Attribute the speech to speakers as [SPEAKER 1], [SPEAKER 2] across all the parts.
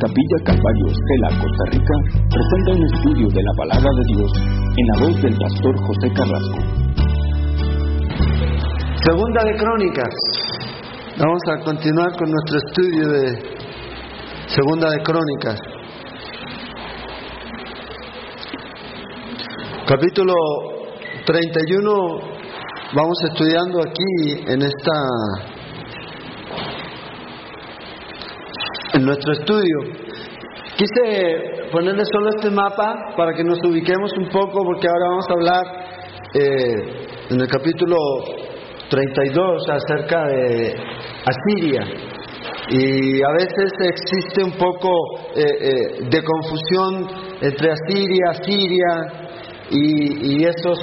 [SPEAKER 1] Capilla Calvario Estela, Costa Rica, presenta un estudio de la palabra de Dios en la voz del pastor José Carrasco.
[SPEAKER 2] Segunda de Crónicas. Vamos a continuar con nuestro estudio de Segunda de Crónicas. Capítulo 31 vamos estudiando aquí en esta en nuestro estudio. Quise ponerle solo este mapa para que nos ubiquemos un poco porque ahora vamos a hablar eh, en el capítulo 32 acerca de Asiria. Y a veces existe un poco eh, eh, de confusión entre Asiria, Siria y, y esos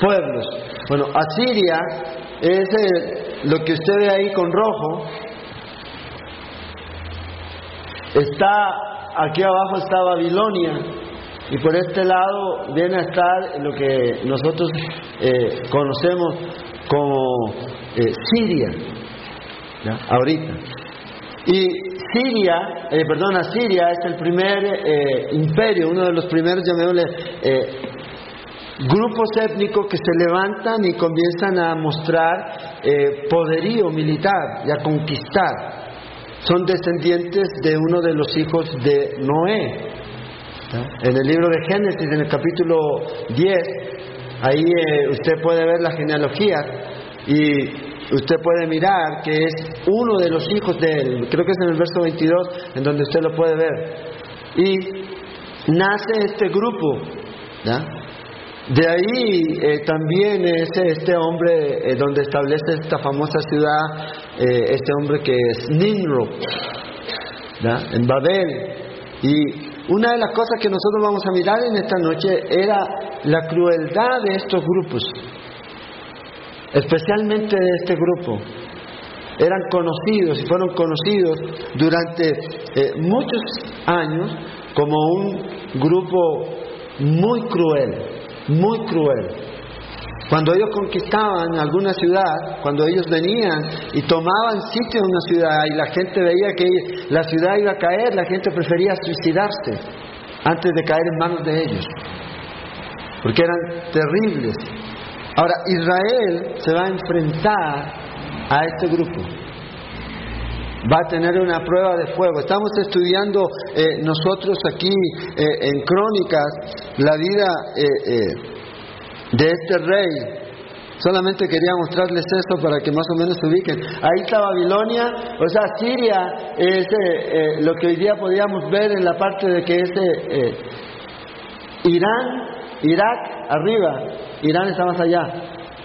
[SPEAKER 2] pueblos. Bueno, Asiria es lo que usted ve ahí con rojo, Está, aquí abajo está Babilonia. Y por este lado viene a estar lo que nosotros eh, conocemos como eh, Siria, ahorita. Y Siria, eh, perdona, Siria es el primer imperio, uno de los primeros, llamémosle, grupos étnicos que se levantan y comienzan a mostrar poderío militar y a conquistar son descendientes de uno de los hijos de Noé. En el libro de Génesis, en el capítulo 10, ahí eh, usted puede ver la genealogía y usted puede mirar que es uno de los hijos de él, creo que es en el verso 22 en donde usted lo puede ver. Y nace este grupo, de ahí eh, también es este hombre eh, donde establece esta famosa ciudad, eh, este hombre que es Nimrod, en Babel. Y una de las cosas que nosotros vamos a mirar en esta noche era la crueldad de estos grupos, especialmente de este grupo. Eran conocidos y fueron conocidos durante muchos años como un grupo muy cruel muy cruel. Cuando ellos conquistaban alguna ciudad, cuando ellos venían y tomaban sitio en una ciudad y la gente veía que la ciudad iba a caer, la gente prefería suicidarse antes de caer en manos de ellos, porque eran terribles. Ahora, Israel se va a enfrentar a este grupo va a tener una prueba de fuego. Estamos estudiando eh, nosotros aquí eh, en Crónicas la vida eh, de este rey. Solamente quería mostrarles esto para que más o menos se ubiquen. Ahí está Babilonia, o sea, Siria es lo que hoy día podíamos ver en la parte de que es Irán, Irak, arriba, Irán está más allá.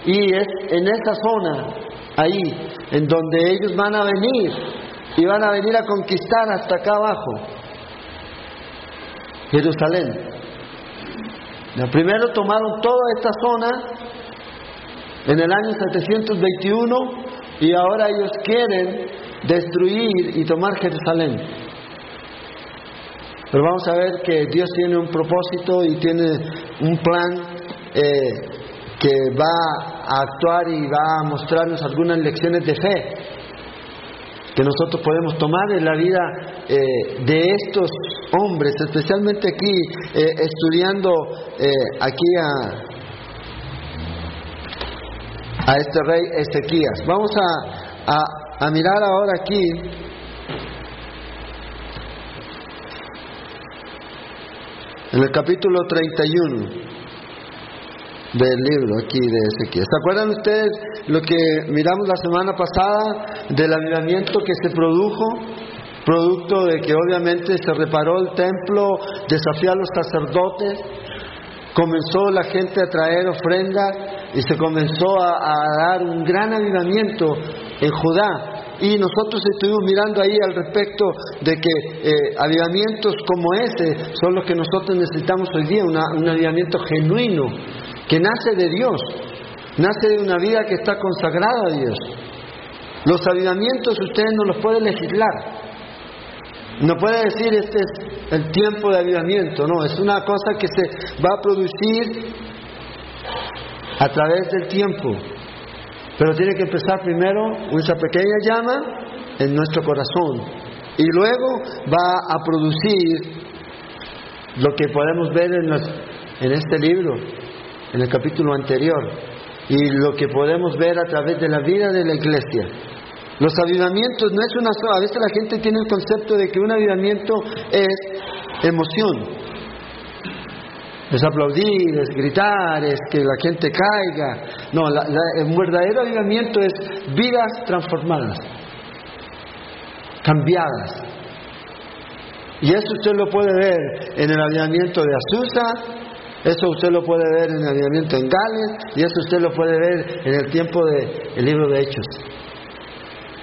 [SPEAKER 2] Y es en esa zona, ahí, en donde ellos van a venir y van a venir a conquistar hasta acá abajo Jerusalén. Primero tomaron toda esta zona en el año 721 y ahora ellos quieren destruir y tomar Jerusalén. Pero vamos a ver que Dios tiene un propósito y tiene un plan eh, que va a actuar y va a mostrarnos algunas lecciones de fe que nosotros podemos tomar en la vida eh, de estos hombres, especialmente aquí eh, estudiando eh, aquí a, a este rey Ezequías. Vamos a, a, mirar ahora aquí en el capítulo 31 del libro aquí de Ezequiel. ¿Se acuerdan ustedes lo que miramos la semana pasada del avivamiento que se produjo? Producto de que obviamente se reparó el templo, desafió a los sacerdotes, comenzó la gente a traer ofrendas y se comenzó a, dar un gran avivamiento en Judá. Y nosotros estuvimos mirando ahí al respecto de que eh, avivamientos como ese son los que nosotros necesitamos hoy día, un avivamiento genuino, que nace de Dios, nace de una vida que está consagrada a Dios. Los avivamientos ustedes no los pueden legislar. No puede decir este es el tiempo de avivamiento, no, es una cosa que se va a producir a través del tiempo. Pero tiene que empezar primero esa pequeña llama en nuestro corazón. y luego va a producir lo que podemos ver en, en este libro, en el capítulo anterior, y lo que podemos ver a través de la vida de la iglesia. Los avivamientos no es una sola, a veces la gente tiene el concepto de que un avivamiento es emoción, es aplaudir, es gritar, es que la gente caiga. No, el verdadero avivamiento es vidas transformadas, cambiadas. Y eso usted lo puede ver en el avivamiento de Azusa, eso usted lo puede ver en el avivamiento en Gales, y eso usted lo puede ver en el tiempo del libro de Hechos.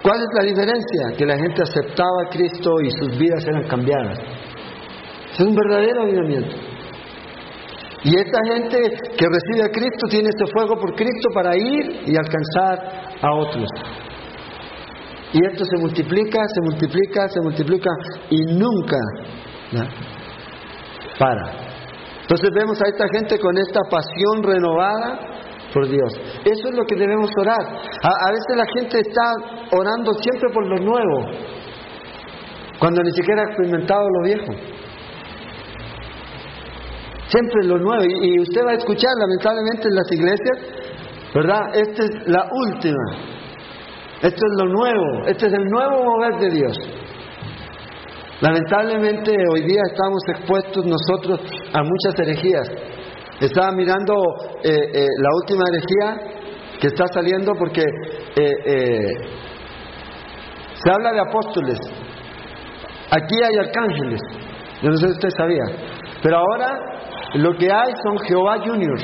[SPEAKER 2] ¿Cuál es la diferencia? Que la gente aceptaba a Cristo y sus vidas eran cambiadas. Es un verdadero avivamiento. Y esta gente que recibe a Cristo tiene este fuego por Cristo para ir y alcanzar a otros. Y esto se multiplica, se multiplica, se multiplica y nunca para. Entonces vemos a esta gente con esta pasión renovada por Dios. Eso es lo que debemos orar. A, a veces la gente está orando siempre por lo nuevo, cuando ni siquiera ha experimentado lo viejo. Siempre lo nuevo. Y, usted va a escuchar, lamentablemente, en las iglesias, ¿verdad? Esta es la última. Esto es lo nuevo. Este es el nuevo mover de Dios. Lamentablemente hoy día estamos expuestos nosotros a muchas herejías. Estaba mirando eh, eh, la última herejía que está saliendo porque eh, se habla de apóstoles. Aquí hay arcángeles. Yo no sé si usted sabía. Pero ahora lo que hay son Jehová Junior.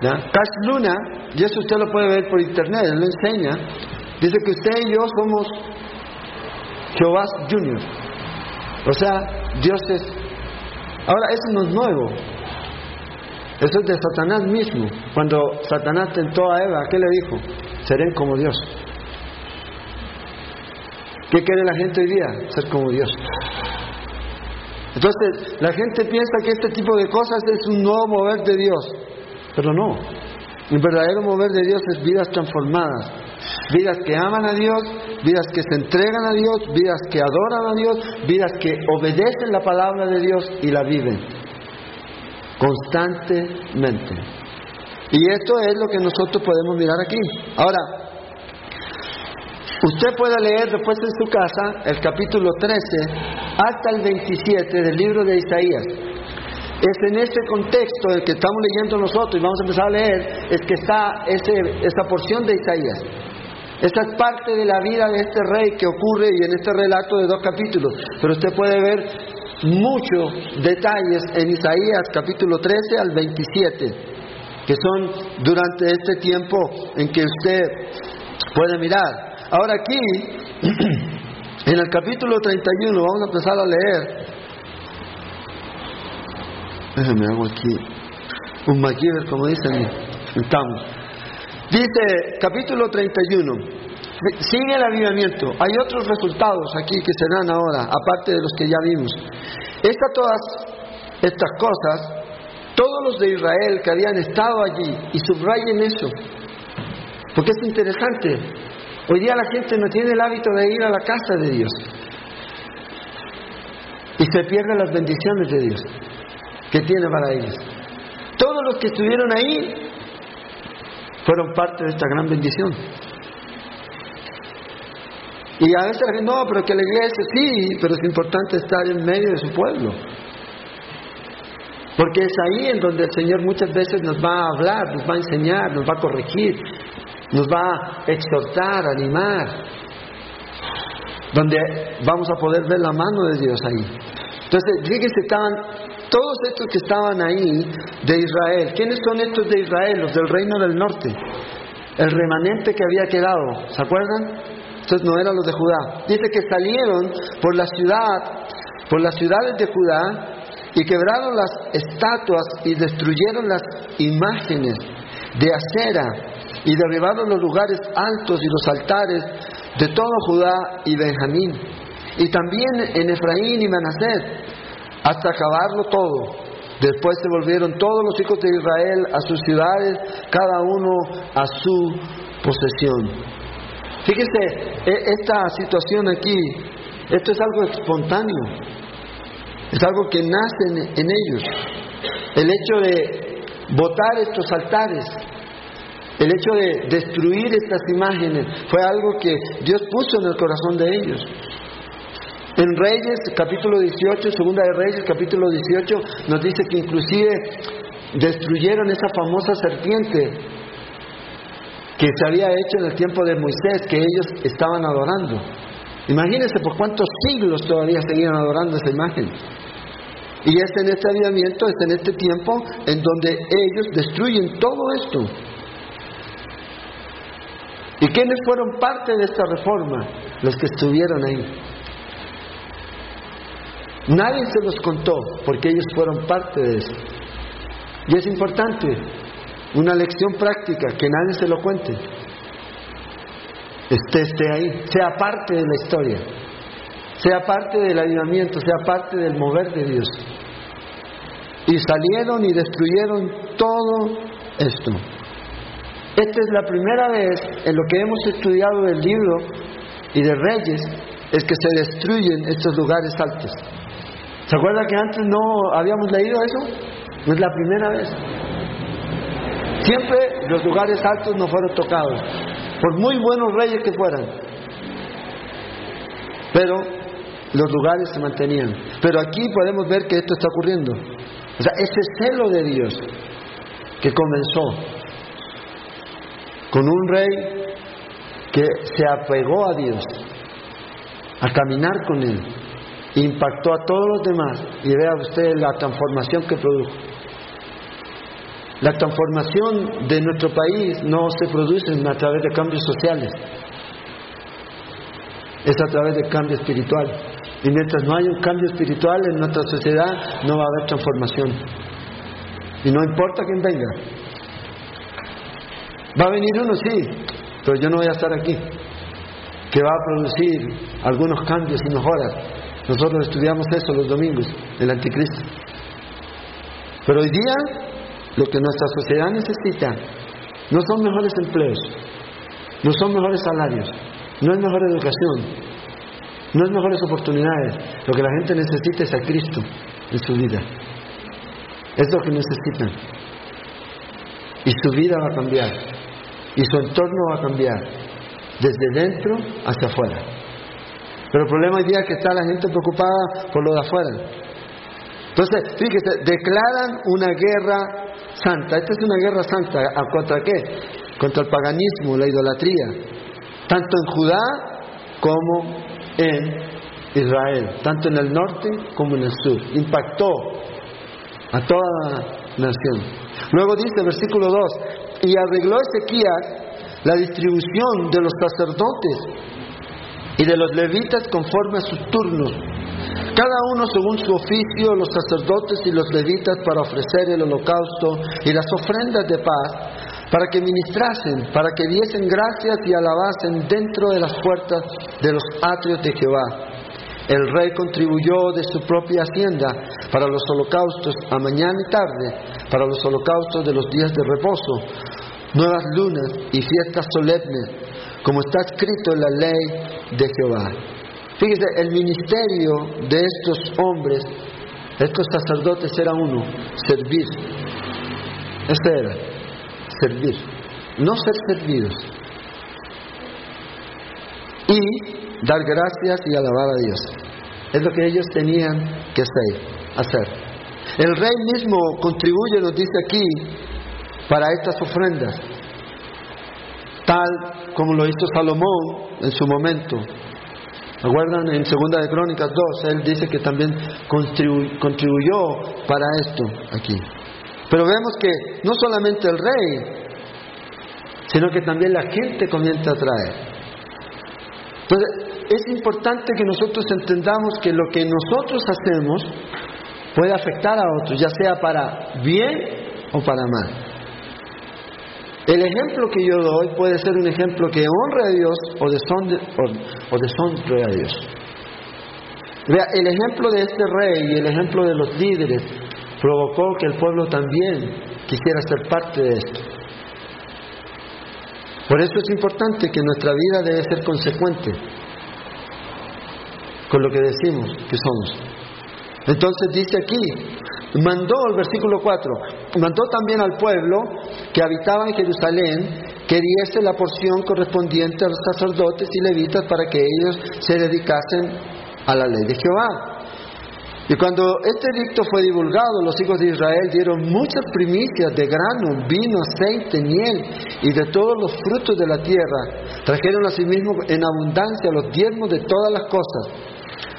[SPEAKER 2] Cash Luna, y eso usted lo puede ver por internet, él lo enseña. Dice que usted y yo somos Jehová Junior. O sea, Dios es. Ahora, eso no es nuevo. Eso es de Satanás mismo. Cuando Satanás tentó a Eva, ¿qué le dijo? Seré como Dios. ¿Qué quiere la gente hoy día? Ser como Dios. Entonces, la gente piensa que este tipo de cosas es un nuevo mover de Dios, pero no. El verdadero mover de Dios es vidas transformadas, vidas que aman a Dios, vidas que se entregan a Dios, vidas que adoran a Dios, vidas que obedecen la palabra de Dios y la viven constantemente. Y esto es lo que nosotros podemos mirar aquí. Ahora, usted puede leer después en su casa el capítulo 13 hasta el 27 del libro de Isaías. Es en este contexto el que estamos leyendo nosotros y vamos a empezar a leer, es que está ese, esa porción de Isaías. Esta es parte de la vida de este rey que ocurre y en este relato de dos capítulos. Pero usted puede ver muchos detalles en Isaías capítulo 13 al 27, que son durante este tiempo en que usted puede mirar. Ahora aquí En el capítulo 31 vamos a empezar a leer. Déjame hago aquí un MacGyver, como dicen. Estamos. Dice, capítulo 31. Sigue el avivamiento. Hay otros resultados aquí que se dan ahora, aparte de los que ya vimos. Estas todas estas cosas, todos los de Israel que habían estado allí, y subrayen eso, porque es interesante. Hoy día la gente no tiene el hábito de ir a la casa de Dios. Y se pierden las bendiciones de Dios que tiene para ellos. Todos los que estuvieron ahí fueron parte de esta gran bendición. Y a veces no, pero que la iglesia sí, pero es importante estar en medio de su pueblo. Porque es ahí en donde el Señor muchas veces nos va a hablar, nos va a enseñar, nos va a corregir, nos va a exhortar, animar, donde vamos a poder ver la mano de Dios ahí. Entonces, fíjense, estaban todos estos que estaban ahí de Israel. ¿Quiénes son estos de Israel? Los del reino del norte. El remanente que había quedado. ¿Se acuerdan? Estos no eran los de Judá. Dice que salieron por la ciudad, por las ciudades de Judá y quebraron las estatuas y destruyeron las imágenes de acera y derribaron los lugares altos y los altares de todo Judá y Benjamín, y también en Efraín y Manasés, hasta acabarlo todo. Después se volvieron todos los hijos de Israel a sus ciudades, cada uno a su posesión. Fíjese, e, esta situación aquí Esto es algo espontáneo, es algo que nace en, ellos. El hecho de botar estos altares, el hecho de destruir estas imágenes, fue algo que Dios puso en el corazón de ellos. En Reyes, capítulo 18, segunda de Reyes, capítulo 18, nos dice que inclusive destruyeron esa famosa serpiente que se había hecho en el tiempo de Moisés, que ellos estaban adorando. Imagínense por cuántos siglos todavía seguían adorando esa imagen. Y es en este avivamiento, es en este tiempo en donde ellos destruyen todo esto. ¿Y quiénes fueron parte de esta reforma? Los que estuvieron ahí. Nadie se los contó porque ellos fueron parte de eso. Y es importante, una lección práctica, que nadie se lo cuente. Esté, esté ahí, sea parte de la historia, sea parte del avivamiento, sea parte del mover de Dios. Y salieron y destruyeron todo esto. Esta es la primera vez en lo que hemos estudiado del libro y de Reyes, es que se destruyen estos lugares altos. ¿Se acuerda que antes no habíamos leído eso? No es la primera vez. Siempre los lugares altos no fueron tocados, por muy buenos reyes que fueran. Pero los lugares se mantenían. Pero aquí podemos ver que esto está ocurriendo. O sea, ese celo de Dios que comenzó con un rey que se apegó a Dios, a caminar con Él, impactó a todos los demás y vea usted la transformación que produjo. La transformación de nuestro país no se produce a través de cambios sociales, es a través de cambio espiritual. Y mientras no haya un cambio espiritual en nuestra sociedad, no va a haber transformación. Y no importa quién venga. Va a venir uno, sí, pero yo no voy a estar aquí, que va a producir algunos cambios y mejoras. Nosotros estudiamos eso los domingos, el anticristo. Pero hoy día lo que nuestra sociedad necesita no son mejores empleos, no son mejores salarios, no es mejor educación, no es mejores oportunidades. Lo que la gente necesita es a Cristo en su vida. Es lo que necesitan. Y su vida va a cambiar. Y su entorno va a cambiar. Desde dentro hacia afuera. Pero el problema hoy día es que está la gente preocupada por lo de afuera. Entonces, fíjese, declaran una guerra santa. Esta es una guerra santa. ¿Contra qué? Contra el paganismo, la idolatría. Tanto en Judá como en Israel. Tanto en el norte como en el sur. Impactó a toda la nación. Luego dice, versículo 2, y arregló Ezequías la distribución de los sacerdotes y de los levitas conforme a sus turnos cada uno según su oficio, los sacerdotes y los levitas para ofrecer el holocausto y las ofrendas de paz, para que ministrasen, para que diesen gracias y alabasen dentro de las puertas de los atrios de Jehová. El rey contribuyó de su propia hacienda para los holocaustos a mañana y tarde, para los holocaustos de los días de reposo, nuevas lunas y fiestas solemnes, como está escrito en la ley de Jehová. Fíjese, el ministerio de estos hombres, estos sacerdotes era uno, servir. Ese era, servir, no ser servidos. Y dar gracias y alabar a Dios. Es lo que ellos tenían que hacer. El rey mismo contribuye, nos dice aquí, para estas ofrendas, tal como lo hizo Salomón en su momento, ¿Recuerdan en Segunda de Crónicas 2? Él dice que también contribuyó para esto aquí. Pero vemos que no solamente el rey, sino que también la gente comienza a traer. Entonces, es importante que nosotros entendamos que lo que nosotros hacemos puede afectar a otros, ya sea para bien o para mal. El ejemplo que yo doy puede ser un ejemplo que honre a Dios o deshonre a Dios. Vea, el ejemplo de este rey y el ejemplo de los líderes provocó que el pueblo también quisiera ser parte de esto. Por eso es importante que nuestra vida debe ser consecuente. con lo que decimos que somos. Entonces dice aquí, mandó el versículo 4, mandó también al pueblo que habitaba en Jerusalén que diese la porción correspondiente a los sacerdotes y levitas para que ellos se dedicasen a la ley de Jehová. Y cuando este edicto fue divulgado, los hijos de Israel dieron muchas primicias de grano, vino, aceite, miel y de todos los frutos de la tierra. Trajeron asimismo en abundancia los diezmos de todas las cosas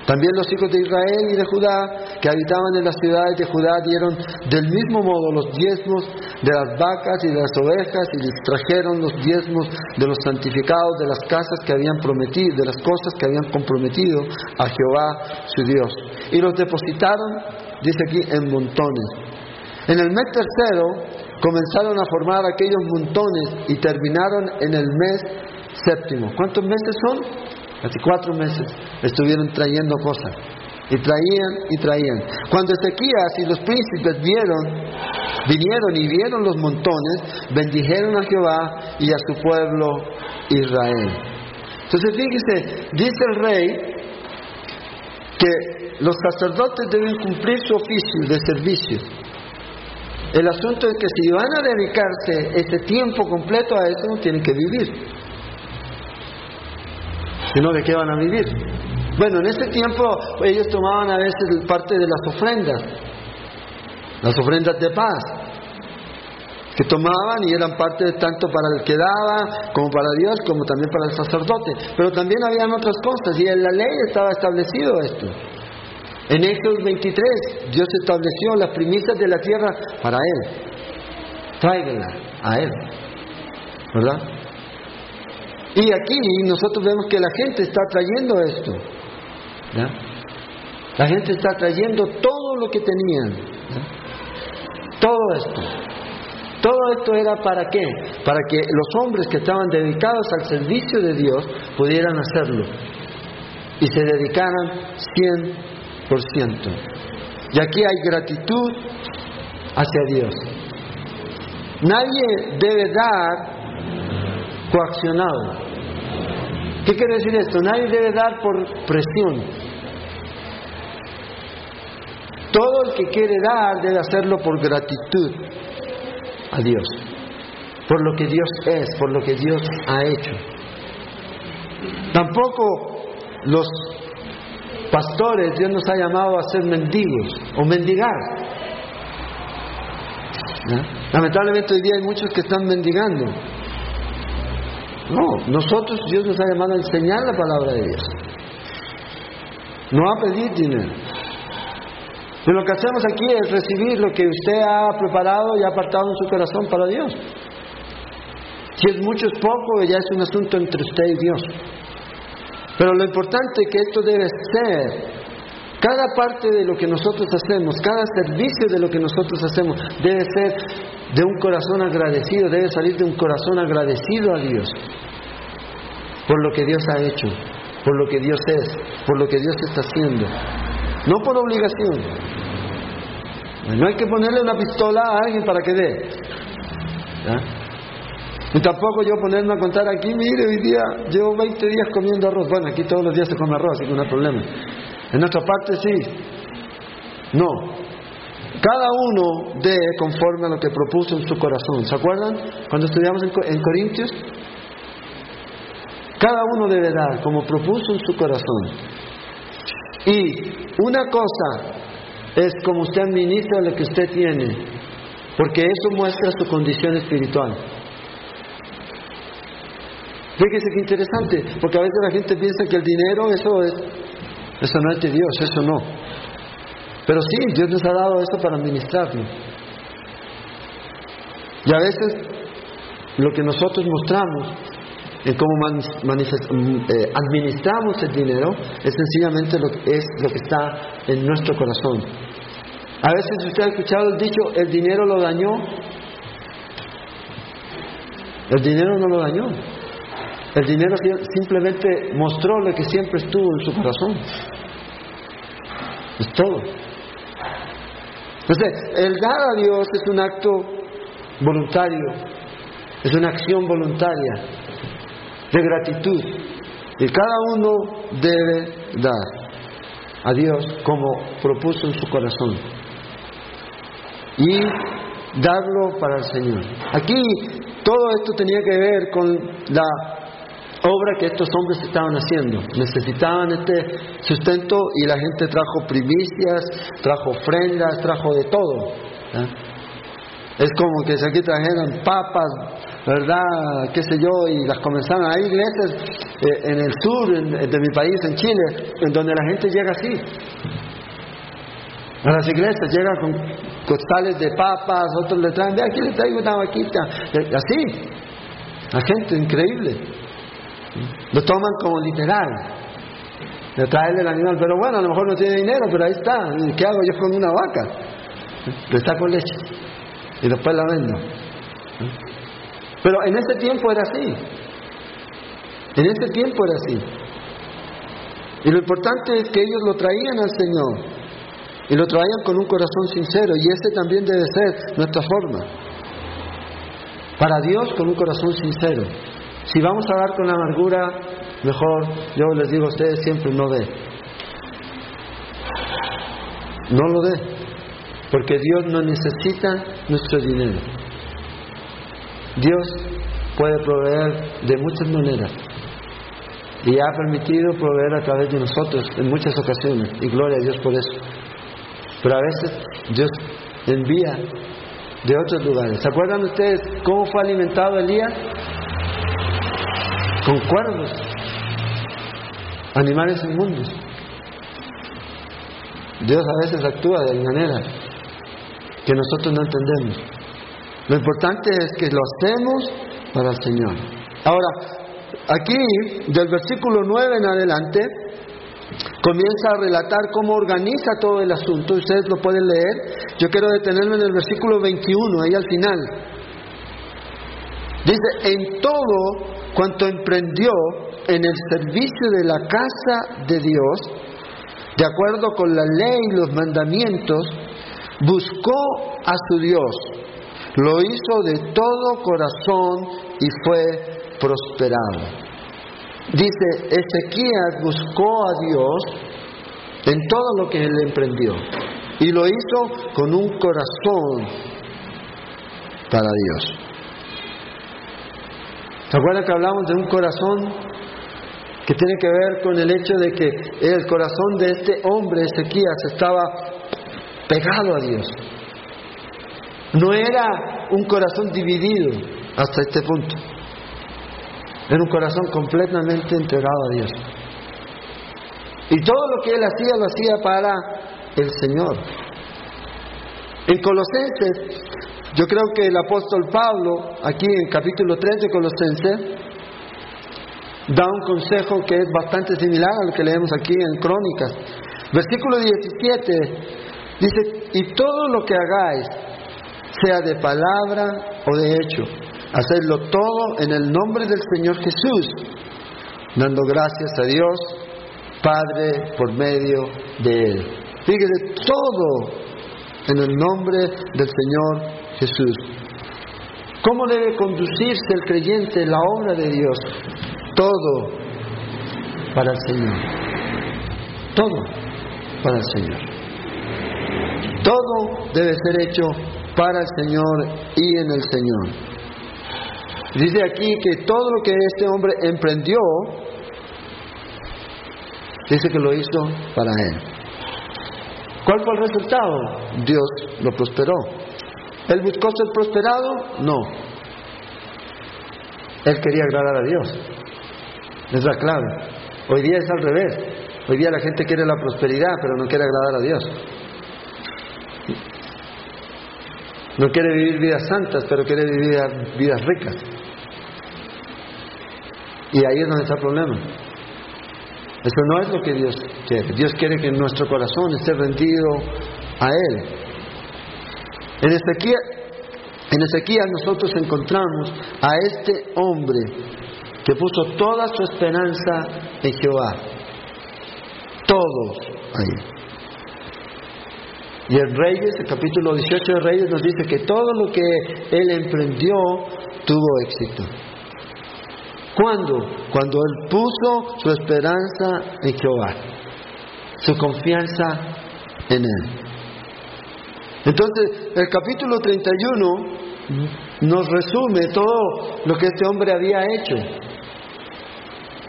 [SPEAKER 2] también los hijos de Israel y de Judá que habitaban en las ciudades de Judá dieron del mismo modo los diezmos de las vacas y de las ovejas y les trajeron los diezmos de los santificados de las casas que habían prometido, de las cosas que habían comprometido a Jehová su Dios. Y los depositaron, dice aquí, en montones. En el mes tercero comenzaron a formar aquellos montones y terminaron en el mes séptimo. ¿Cuántos meses son? Hace cuatro meses estuvieron trayendo cosas. Y traían y traían. Cuando Ezequías y los príncipes vieron, vinieron y vieron los montones, bendijeron a Jehová y a su pueblo Israel. Entonces fíjese, dice el rey que los sacerdotes deben cumplir su oficio de servicio. El asunto es que si van a dedicarse ese tiempo completo a eso, tienen que vivir sino de qué van a vivir. Bueno, en ese tiempo ellos tomaban a veces parte de las ofrendas, las ofrendas de paz, que tomaban y eran parte tanto para el que daba, como para Dios, como también para el sacerdote. Pero también habían otras cosas y en la ley estaba establecido esto. En Éxodo 23, Dios estableció las primicias de la tierra para Él. Tráiganla a Él. ¿Verdad? Y aquí nosotros vemos que la gente está trayendo esto. La gente está trayendo todo lo que tenían. Todo esto. Todo esto era para qué? Para que los hombres que estaban dedicados al servicio de Dios pudieran hacerlo. Y se dedicaran 100%. Y aquí hay gratitud hacia Dios. Nadie debe dar coaccionado. ¿Qué quiere decir esto? Nadie debe dar por presión. Todo el que quiere dar debe hacerlo por gratitud a Dios, por lo que Dios es, por lo que Dios ha hecho. Tampoco los pastores, Dios nos ha llamado a ser mendigos o mendigar. Lamentablemente hoy día hay muchos que están mendigando. No, nosotros Dios nos ha llamado a enseñar la palabra de Dios. No a pedir dinero. Y lo que hacemos aquí es recibir lo que usted ha preparado y ha apartado en su corazón para Dios. Si es mucho es poco, ya es un asunto entre usted y Dios. Pero lo importante es que esto debe ser, cada parte de lo que nosotros hacemos, cada servicio de lo que nosotros hacemos, debe ser de un corazón agradecido, debe salir de un corazón agradecido a Dios por lo que Dios ha hecho, por lo que Dios es, por lo que Dios está haciendo. No por obligación. No hay que ponerle una pistola a alguien para que dé. Y tampoco yo ponerme a contar aquí, mire, hoy día llevo 20 días comiendo arroz. Bueno, aquí todos los días se come arroz, así que no hay problema. En nuestra parte sí. No. Cada uno dé conforme a lo que propuso en su corazón. ¿Se acuerdan? Cuando estudiamos en Corintios, cada uno debe dar como propuso en su corazón. Y una cosa es como usted administra lo que usted tiene, porque eso muestra su condición espiritual. Fíjese qué interesante, porque a veces la gente piensa que el dinero, eso es, eso no es de Dios, eso no. Pero sí, Dios nos ha dado eso para administrarlo. Y a veces lo que nosotros mostramos en cómo mm, eh, administramos el dinero es sencillamente lo que, es lo que está en nuestro corazón. A veces usted ha escuchado el dicho, el dinero lo dañó. El dinero no lo dañó. El dinero simplemente mostró lo que siempre estuvo en su corazón. Es todo. Entonces, el dar a Dios es un acto voluntario, es una acción voluntaria de gratitud. Y cada uno debe dar. a Dios como propuso en su corazón y darlo para el Señor. Aquí todo esto tenía que ver con la obra que estos hombres estaban haciendo. Necesitaban este sustento y la gente trajo primicias, trajo ofrendas, trajo de todo. Es como que si aquí trajeran papas, ¿verdad? ¿Qué sé yo? Y las comenzaron. Hay iglesias eh, en el sur de mi país, en Chile, en donde la gente llega así. A las iglesias llegan con costales de papas, otros le traen, ve aquí le traigo una vaquita. Así. La gente increíble. Lo toman como literal. Le traen el animal, pero bueno, a lo mejor no tiene dinero, pero ahí está. ¿Qué hago yo con una vaca? Le saco leche y después la vendo. Pero en ese tiempo era así. En ese tiempo era así. Y lo importante es que ellos lo traían al Señor. Y lo traían con un corazón sincero. Y ese también debe ser nuestra forma. Para Dios con un corazón sincero. Si vamos a dar con la amargura, mejor, yo les digo a ustedes siempre no dé. No lo dé. Porque Dios no necesita nuestro dinero. Dios puede proveer de muchas maneras. Y ha permitido proveer a través de nosotros en muchas ocasiones. Y gloria a Dios por eso. Pero a veces Dios envía de otros lugares. ¿Se acuerdan ustedes cómo fue alimentado Elías? Con cuervos, animales inmundos. Dios a veces actúa de manera que nosotros no entendemos. Lo importante es que lo hacemos para el Señor. Ahora, aquí, del versículo 9 en adelante, comienza a relatar cómo organiza todo el asunto. Ustedes lo pueden leer. Yo quiero detenerme en el versículo 21, ahí al final. Dice, en todo cuanto emprendió en el servicio de la casa de Dios, de acuerdo con la ley y los mandamientos, buscó a su Dios, lo hizo de todo corazón y fue prosperado. Dice, Ezequías buscó a Dios en todo lo que él emprendió y lo hizo con un corazón para Dios. ¿Se acuerdan que hablamos de un corazón que tiene que ver con el hecho de que el corazón de este hombre, Ezequías, estaba pegado a Dios? No era un corazón dividido hasta este punto. Era un corazón completamente entregado a Dios. Y todo lo que él hacía lo hacía para el Señor. En Colosenses, yo creo que el apóstol Pablo, aquí en capítulo 3 de Colosenses, da un consejo que es bastante similar a lo que leemos aquí en Crónicas. Versículo 17 dice, y todo lo que hagáis, sea de palabra o de hecho. Hacerlo todo en el nombre del Señor Jesús, dando gracias a Dios Padre por medio de Él. Fíjese, todo en el nombre del Señor Jesús. ¿Cómo debe conducirse el creyente en la obra de Dios? Todo para el Señor. Todo para el Señor. Todo debe ser hecho para el Señor y en el Señor. Dice aquí que todo lo que este hombre emprendió, dice que lo hizo para él. ¿Cuál fue el resultado? Dios lo prosperó. ¿Él buscó ser prosperado? No. Él quería agradar a Dios. Es la clave. Hoy día es al revés. Hoy día la gente quiere la prosperidad, pero no quiere agradar a Dios. No quiere vivir vidas santas, pero quiere vivir vidas ricas. Y ahí es donde está el problema. Eso no es lo que Dios quiere. Dios quiere que nuestro corazón esté rendido a Él. En Ezequiel, nosotros encontramos a este hombre que puso toda su esperanza en Jehová. Todos ahí. Y en Reyes, el capítulo 18 de Reyes nos dice que todo lo que él emprendió tuvo éxito. ¿Cuándo? Cuando él puso su esperanza en Jehová. su confianza en Él. Entonces, el capítulo 31 nos resume todo lo que este hombre había hecho.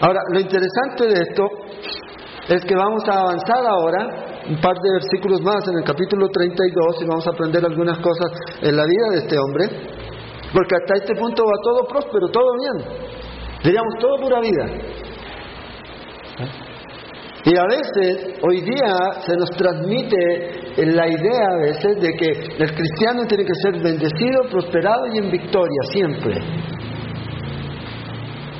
[SPEAKER 2] Ahora, lo interesante de esto es que vamos a avanzar ahora un par de versículos más en el capítulo 32 y vamos a aprender algunas cosas en la vida de este hombre, porque hasta este punto va todo próspero, todo bien, diríamos todo pura vida. Y a veces, hoy día, se nos transmite la idea a veces de que el cristiano tiene que ser bendecido, prosperado y en victoria, siempre.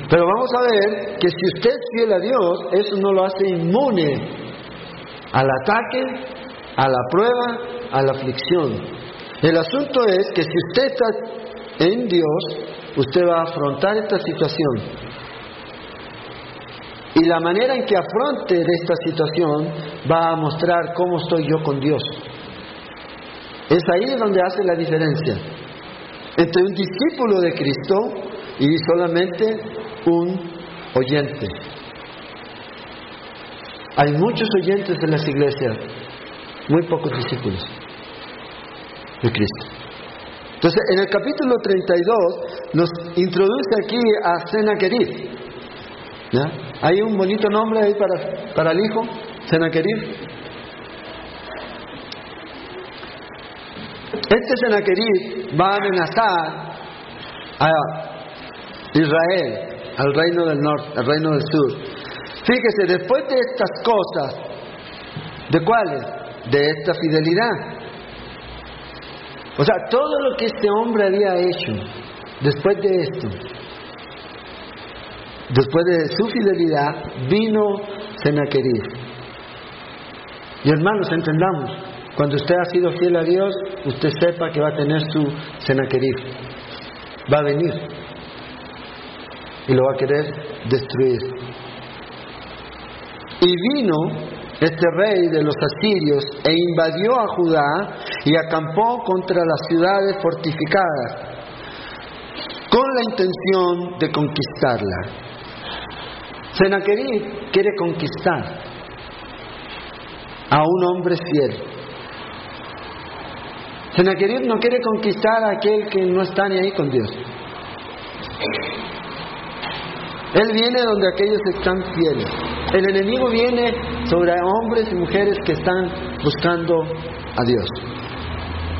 [SPEAKER 2] Pero vamos a ver que si usted es fiel a Dios, eso no lo hace inmune al ataque, a la prueba, a la aflicción. El asunto es que si usted está en Dios, usted va a afrontar esta situación y la manera en que afronte de esta situación va a mostrar cómo estoy yo con Dios. Es ahí donde hace la diferencia entre un discípulo de Cristo y solamente un oyente. Hay muchos oyentes en las iglesias, muy pocos discípulos de Cristo. Entonces, en el capítulo 32 nos introduce aquí a Senaquerib. ¿Ya? Hay un bonito nombre ahí para, para el hijo, Senaquerib. Este Senaquerib va a amenazar a Israel, al reino del norte, al reino del sur. Fíjese, después de estas cosas, ¿de cuáles? De esta fidelidad. O sea, todo lo que este hombre había hecho después de esto, Después de su fidelidad vino Senaquerib. Y hermanos, entendamos, cuando usted ha sido fiel a Dios, usted sepa que va a tener su Senaquerib. Va a venir y lo va a querer destruir. Y vino este rey de los asirios e invadió a Judá y acampó contra las ciudades fortificadas con la intención de conquistarla. Senaquerib quiere conquistar a un hombre fiel. Senaquerib no quiere conquistar a aquel que no está ni ahí con Dios. Él viene donde aquellos están fieles. El enemigo viene sobre hombres y mujeres que están buscando a Dios.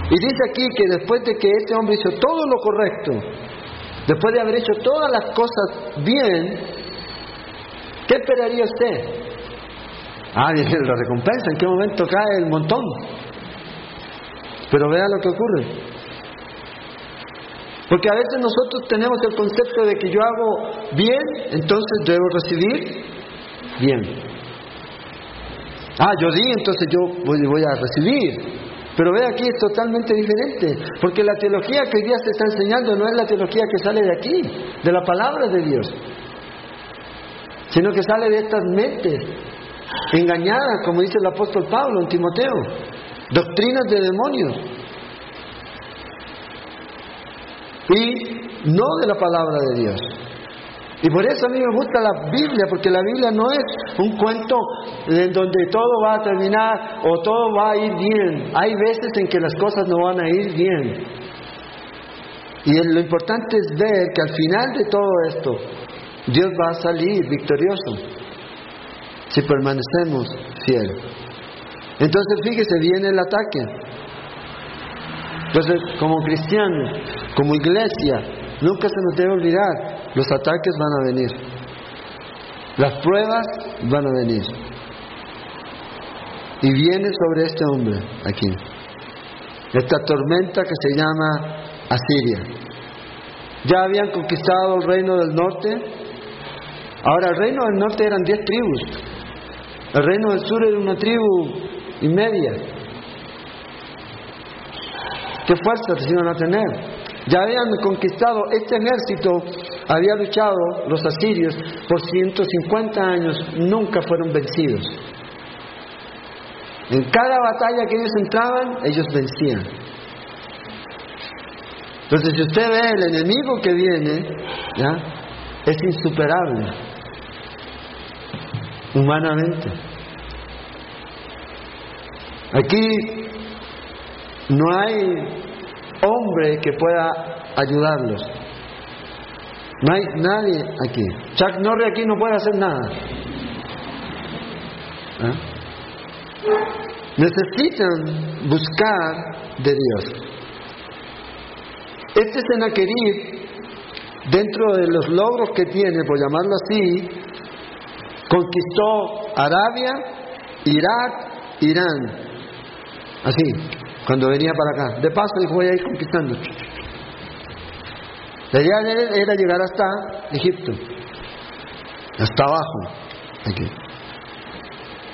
[SPEAKER 2] Y dice aquí que después de que este hombre hizo todo lo correcto, después de haber hecho todas las cosas bien, ¿Qué esperaría usted? Ah, dice la recompensa, ¿en qué momento cae el montón? Pero vea lo que ocurre. Porque a veces nosotros tenemos el concepto de que yo hago bien, entonces debo recibir bien. Ah, yo di, entonces yo voy, voy a recibir. Pero ve aquí es totalmente diferente, porque la teología que hoy día se está enseñando no es la teología que sale de aquí, de la palabra de Dios sino que sale de estas mentes engañadas, como dice el apóstol Pablo en Timoteo, doctrinas de demonios. Y no de la palabra de Dios. Y por eso a mí me gusta la Biblia, porque la Biblia no es un cuento en donde todo va a terminar o todo va a ir bien. Hay veces en que las cosas no van a ir bien. Y lo importante es ver que al final de todo esto, Dios va a salir victorioso si permanecemos fieles. Entonces, fíjese, viene el ataque. Entonces, como cristianos, como iglesia, nunca se nos debe olvidar, los ataques van a venir. Las pruebas van a venir. Y viene sobre este hombre aquí. Esta tormenta que se llama Asiria. Ya habían conquistado el reino del norte, Ahora, el reino del norte eran diez tribus. El reino del sur era una tribu y media. ¿Qué fuerzas iban a tener? Ya habían conquistado, este ejército había luchado, los asirios, por 150 años, nunca fueron vencidos. En cada batalla que ellos entraban, ellos vencían. Entonces, si usted ve el enemigo que viene, es insuperable humanamente. Aquí no hay hombre que pueda ayudarlos. No hay nadie aquí. Chuck Norris aquí no puede hacer nada. ¿Ah? Necesitan buscar de Dios. Este Senaquerib, dentro de los logros que tiene, por llamarlo así, conquistó Arabia, Irak, Irán. Así, cuando venía para acá. De paso dijo, voy a ir conquistando. La idea era llegar hasta Egipto, hasta abajo, aquí.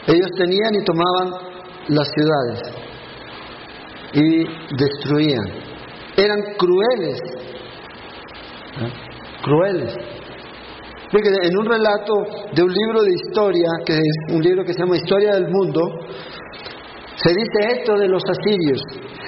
[SPEAKER 2] Ellos tenían y tomaban las ciudades y destruían. Eran crueles, ¿eh? crueles. Fíjense, en un relato de un libro de historia, que es un libro que se llama Historia del Mundo, se dice esto de los asirios.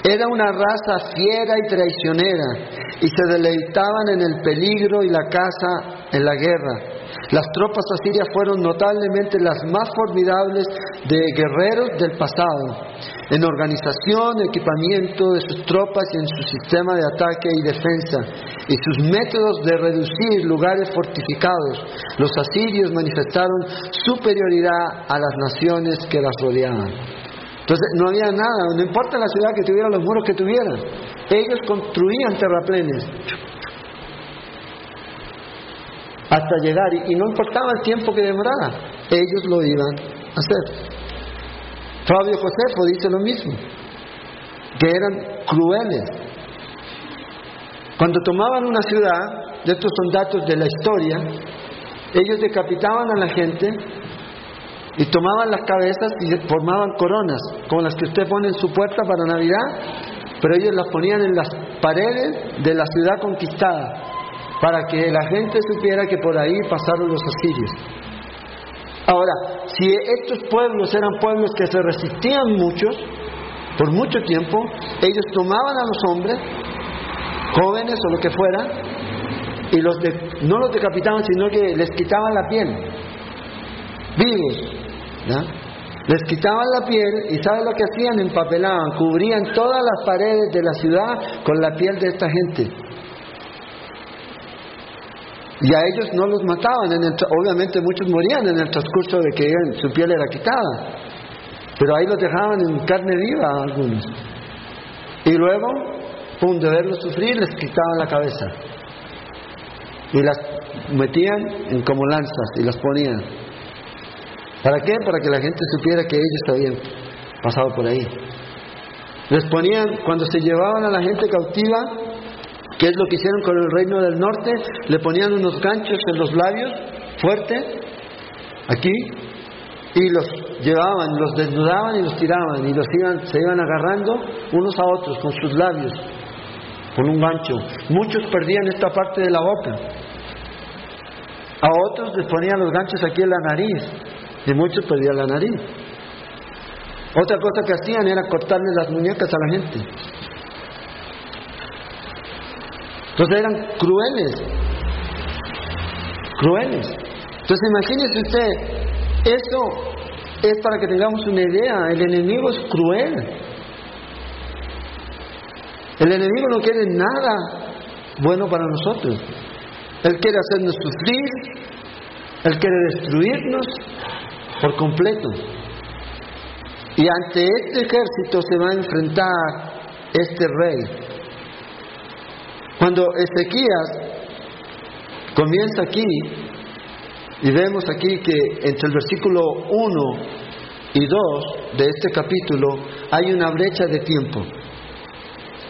[SPEAKER 2] Era una raza fiera y traicionera y se deleitaban en el peligro y la caza en la guerra. Las tropas asirias fueron notablemente las más formidables de guerreros del pasado, en organización, equipamiento de sus tropas y en su sistema de ataque y defensa, y sus métodos de reducir lugares fortificados. Los asirios manifestaron superioridad a las naciones que las rodeaban. Entonces no había nada, no importa la ciudad que tuviera, los muros que tuviera. Ellos construían terraplenes hasta llegar y, no importaba el tiempo que demorara, ellos lo iban a hacer. Fabio Josefo dice lo mismo, que eran crueles. Cuando tomaban una ciudad, de estos son datos de la historia, ellos decapitaban a la gente y tomaban las cabezas y formaban coronas, como las que usted pone en su puerta para Navidad, pero ellos las ponían en las paredes de la ciudad conquistada, para que la gente supiera que por ahí pasaron los asirios. Ahora, si estos pueblos eran pueblos que se resistían mucho, por mucho tiempo, ellos tomaban a los hombres, jóvenes o lo que fuera, y los no los decapitaban, sino que les quitaban la piel, vivos, les quitaban la piel y ¿saben lo que hacían? Empapelaban, cubrían todas las paredes de la ciudad con la piel de esta gente. Y a ellos no los mataban, en obviamente muchos morían en el transcurso de que su piel era quitada, pero ahí los dejaban en carne viva a algunos. Y luego, pum, de verlos sufrir, les quitaban la cabeza. Y las metían en como lanzas y las ponían. ¿Para qué? Para que la gente supiera que ellos habían pasado por ahí. Les ponían, cuando se llevaban a la gente cautiva, ¿qué es lo que hicieron con el reino del norte? Le ponían unos ganchos en los labios, fuertes, aquí, y los llevaban, los desnudaban y los tiraban, y los iban, se iban agarrando unos a otros con sus labios, con un gancho. Muchos perdían esta parte de la boca. A otros les ponían los ganchos aquí en la nariz, y muchos perdían la nariz. Otra cosa que hacían era cortarle las muñecas a la gente. Entonces eran crueles, crueles. Entonces imagínese usted, eso es para que tengamos una idea, el enemigo es cruel. El enemigo no quiere nada bueno para nosotros. Él quiere hacernos sufrir, él quiere destruirnos, por completo. Y ante este ejército se va a enfrentar este rey. Cuando Ezequías comienza aquí, y vemos aquí que entre el versículo 1 y 2 de este capítulo hay una brecha de tiempo.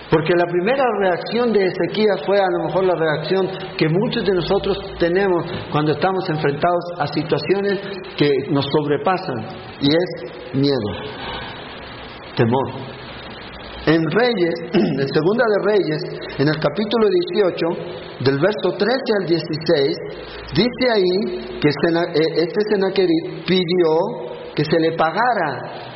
[SPEAKER 2] Porque la primera reacción de Ezequías fue a lo mejor la reacción que muchos de nosotros tenemos cuando estamos enfrentados a situaciones que nos sobrepasan y es miedo, temor. En Reyes, en Segunda de Reyes, en el capítulo 18, del verso 13 al 16, dice ahí que eh, este Senaquerit pidió que se le pagara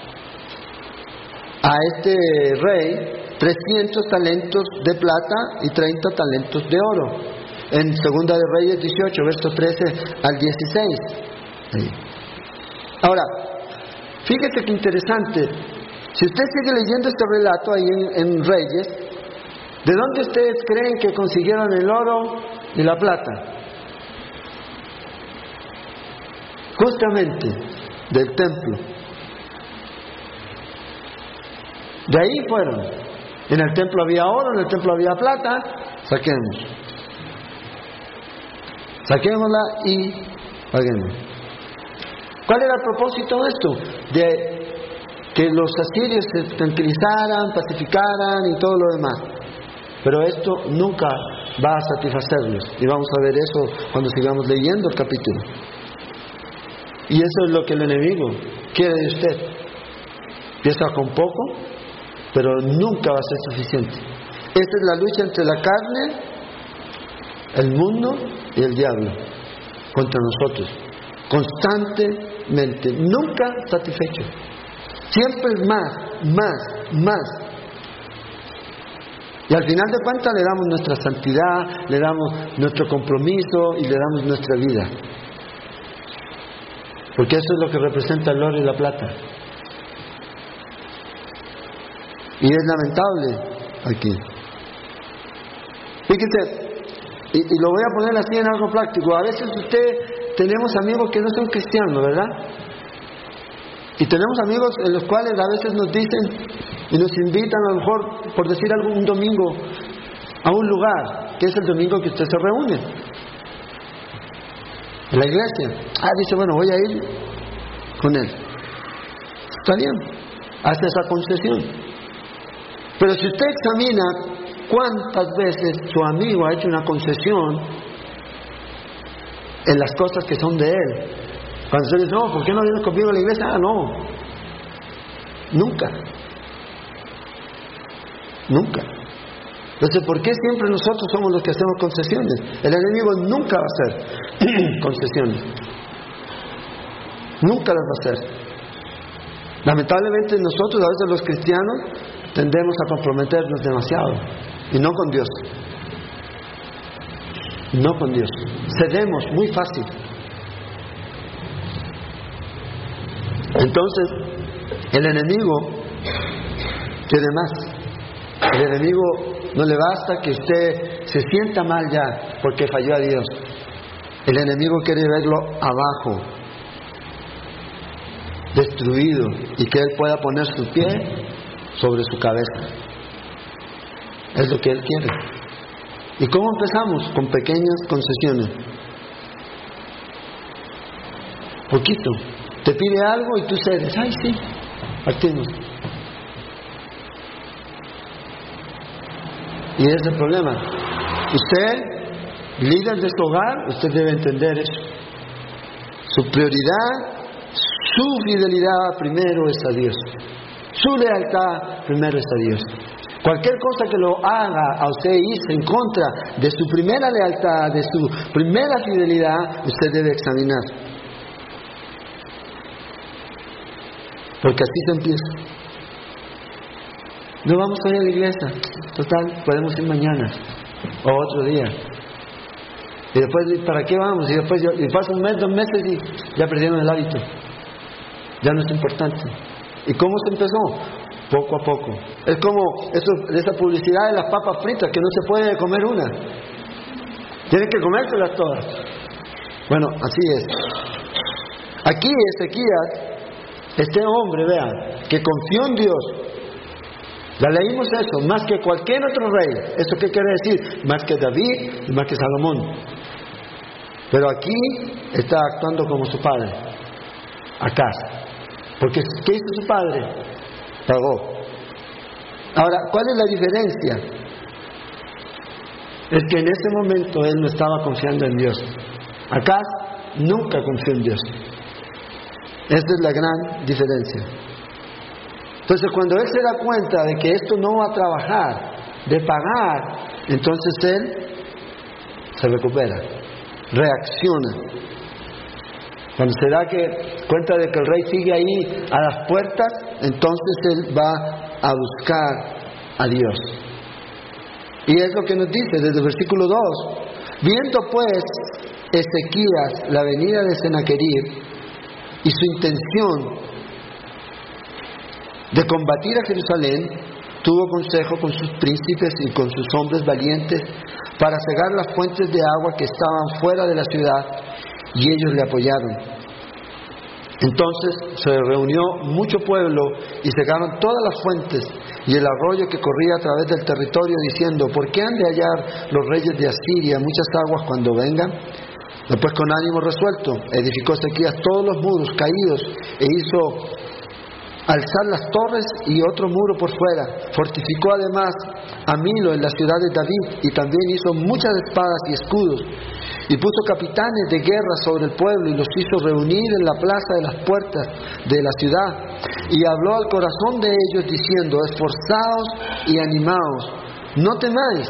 [SPEAKER 2] a este rey 300 talentos de plata y 30 talentos de oro. En Segunda de Reyes 18, verso 13 al 16. Ahora, fíjese qué interesante. Si usted sigue leyendo este relato ahí en, Reyes, ¿de dónde ustedes creen que consiguieron el oro y la plata? Justamente del templo. De ahí fueron. En el templo había oro, en el templo había plata, saquemos. Saquémosla y paguemos. ¿Cuál era el propósito de esto? De que los asirios se tranquilizaran, pacificaran y todo lo demás. Pero esto nunca va a satisfacerlos. Y vamos a ver eso cuando sigamos leyendo el capítulo. Y eso es lo que el enemigo quiere de usted. Empieza con poco, pero nunca va a ser suficiente. Esta es la lucha entre la carne, el mundo y el diablo contra nosotros. Constantemente, nunca satisfecho. Siempre es más, más, más. Y al final de cuentas le damos nuestra santidad, le damos nuestro compromiso y le damos nuestra vida. Porque eso es lo que representa el oro y la plata. Y es lamentable aquí. Fíjate, y, y, lo voy a poner así en algo práctico. A veces usted, tenemos amigos que no son cristianos, ¿verdad? Y tenemos amigos en los cuales a veces nos dicen y nos invitan a lo mejor, por decir algo, un domingo a un lugar, que es el domingo que usted se reúne. En la iglesia. Ah, dice, bueno, voy a ir con él. Está bien, hace esa concesión. Pero si usted examina cuántas veces su amigo ha hecho una concesión en las cosas que son de él, cuando no, ¿por qué no vienes conmigo a la iglesia? Ah, no. Nunca. Nunca. Entonces, ¿por qué siempre nosotros somos los que hacemos concesiones? El enemigo nunca va a hacer concesiones. Nunca las va a hacer. Lamentablemente nosotros, a veces los cristianos, tendemos a comprometernos demasiado. Y no con Dios. No con Dios. Cedemos muy fácil. Entonces, el enemigo quiere más. El enemigo no le basta que usted se sienta mal ya porque falló a Dios. El enemigo quiere verlo abajo, destruido, y que él pueda poner su pie sobre su cabeza. Es lo que él quiere. ¿Y cómo empezamos? Con pequeñas concesiones. Poquito. Te pide algo y tú cedes. Ay, sí, partimos. Y ese es el problema. Usted, líder de su hogar, usted debe entender eso. Su prioridad, su fidelidad primero es a Dios. Su lealtad primero es a Dios. Cualquier cosa que lo haga a usted irse en contra de su primera lealtad, de su primera fidelidad, usted debe examinar. Porque así se empieza. No vamos a ir a la iglesia. Total, podemos ir mañana o otro día. Y después, ¿para qué vamos? Y después y pasa un mes, dos meses y ya perdieron el hábito. Ya no es importante. ¿Y cómo se empezó? Poco a poco. Es como eso, esa publicidad de las papas fritas, que no se puede comer una. Tienen que comérselas todas. Bueno, así es. Aquí Ezequías este hombre, vean, que confió en Dios. La leímos eso, más que cualquier otro rey. ¿Eso qué quiere decir? Más que David y más que Salomón. Pero aquí está actuando como su padre. Acá. Porque ¿qué hizo su padre? Pagó. Ahora, ¿cuál es la diferencia? Es que en ese momento él no estaba confiando en Dios. Acá nunca confió en Dios. Esa es la gran diferencia. Entonces, cuando él se da cuenta de que esto no va a trabajar, de pagar, entonces él se recupera, reacciona. Cuando se da que, cuenta de que el rey sigue ahí a las puertas, entonces él va a buscar a Dios. Y es lo que nos dice desde el versículo 2. Viendo pues Ezequías la venida de Sennacherib, y su intención de combatir a Jerusalén, tuvo consejo con sus príncipes y con sus hombres valientes para cegar las fuentes de agua que estaban fuera de la ciudad, y ellos le apoyaron. Entonces se reunió mucho pueblo y cegaron todas las fuentes y el arroyo que corría a través del territorio, diciendo, ¿por qué han de hallar los reyes de Asiria muchas aguas cuando vengan? Después con ánimo resuelto, edificó Ezequías todos los muros caídos e hizo alzar las torres y otro muro por fuera. Fortificó además a Milo en la ciudad de David y también hizo muchas espadas y escudos. Y puso capitanes de guerra sobre el pueblo y los hizo reunir en la plaza de las puertas de la ciudad. Y habló al corazón de ellos diciendo, esforzaos y animaos, no temáis,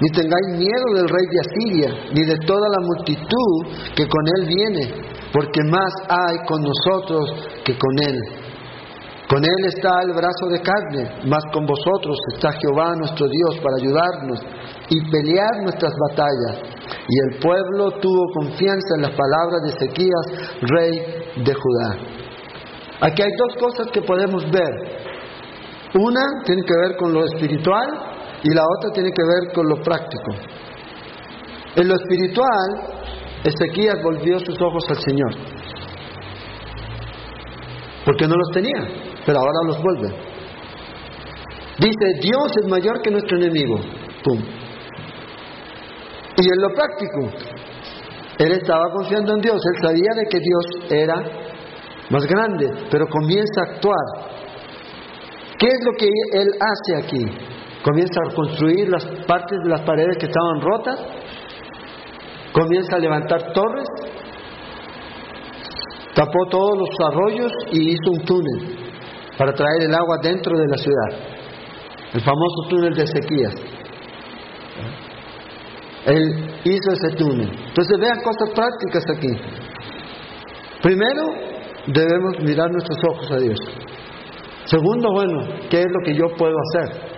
[SPEAKER 2] ni tengáis miedo del rey de Asiria, ni de toda la multitud que con él viene, porque más hay con nosotros que con él. Con él está el brazo de carne, mas con vosotros está Jehová nuestro Dios para ayudarnos y pelear nuestras batallas. Y el pueblo tuvo confianza en las palabras de Ezequías, rey de Judá. Aquí hay dos cosas que podemos ver. Una tiene que ver con lo espiritual y la otra tiene que ver con lo práctico. En lo espiritual, Ezequías volvió sus ojos al Señor, porque no los tenía pero ahora los vuelve. Dice, Dios es mayor que nuestro enemigo. Pum. Y en lo práctico, él estaba confiando en Dios, él sabía de que Dios era más grande, pero comienza a actuar. ¿Qué es lo que él hace aquí? Comienza a reconstruir las partes de las paredes que estaban rotas, comienza a levantar torres, tapó todos los arroyos y hizo un túnel para traer el agua dentro de la ciudad. El famoso túnel de Ezequías. Él hizo ese túnel. Entonces vean cosas prácticas aquí. Primero, debemos mirar nuestros ojos a Dios. Segundo, bueno, ¿qué es lo que yo puedo hacer?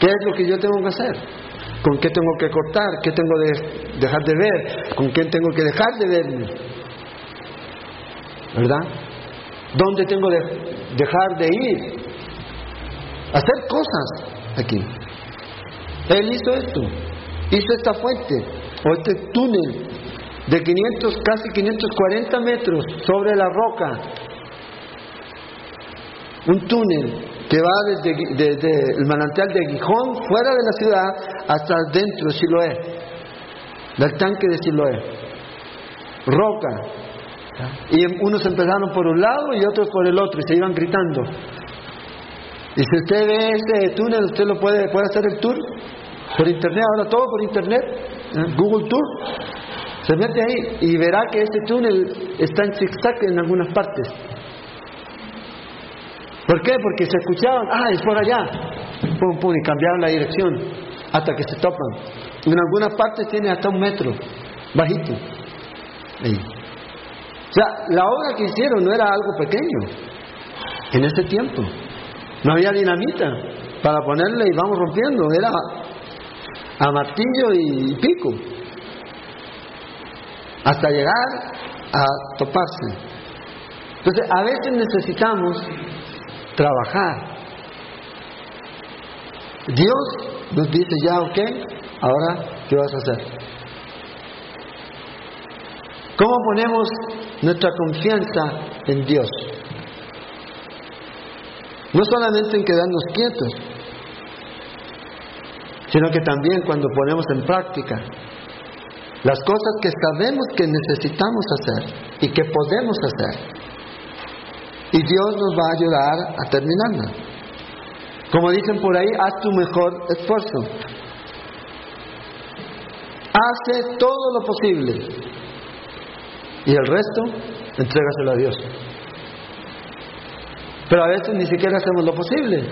[SPEAKER 2] ¿Qué es lo que yo tengo que hacer? ¿Con qué tengo que cortar? ¿Qué tengo que dejar de ver? ¿Con quién tengo que dejar de verme? ¿Verdad? ¿Dónde tengo que dejar de ir? Hacer cosas aquí. Él hizo esto, hizo esta fuente o este túnel de 500, casi 540 metros sobre la roca. Un túnel que va desde, el manantial de Gijón, fuera de la ciudad, hasta dentro de Siloé, del tanque de Siloé. Roca, y unos empezaron por un lado y otros por el otro y se iban gritando. Y si usted ve ese túnel, usted lo puede, puede hacer el tour por internet, ahora todo por internet, ¿eh? Google Tour. Se mete ahí y verá que ese túnel está en zigzag en algunas partes. ¿Por qué? Porque se escuchaban, ah, es por allá. Pum, pum, y cambiaron la dirección hasta que se topan. En algunas partes tiene hasta un metro, bajito. O sea, la obra que hicieron no era algo pequeño en ese tiempo. No había dinamita para ponerle y vamos rompiendo, era a martillo y pico, hasta llegar a toparse. Entonces, a veces necesitamos trabajar. Dios nos dice ya, ok, ahora, ¿qué vas a hacer? ¿Cómo ponemos nuestra confianza en Dios? No solamente en quedarnos quietos, sino que también cuando ponemos en práctica las cosas que sabemos que necesitamos hacer y que podemos hacer. Y Dios nos va a ayudar a terminarla. Como dicen por ahí, haz tu mejor esfuerzo. Hace todo lo posible y el resto, entrégaselo a Dios. Pero a veces ni siquiera hacemos lo posible.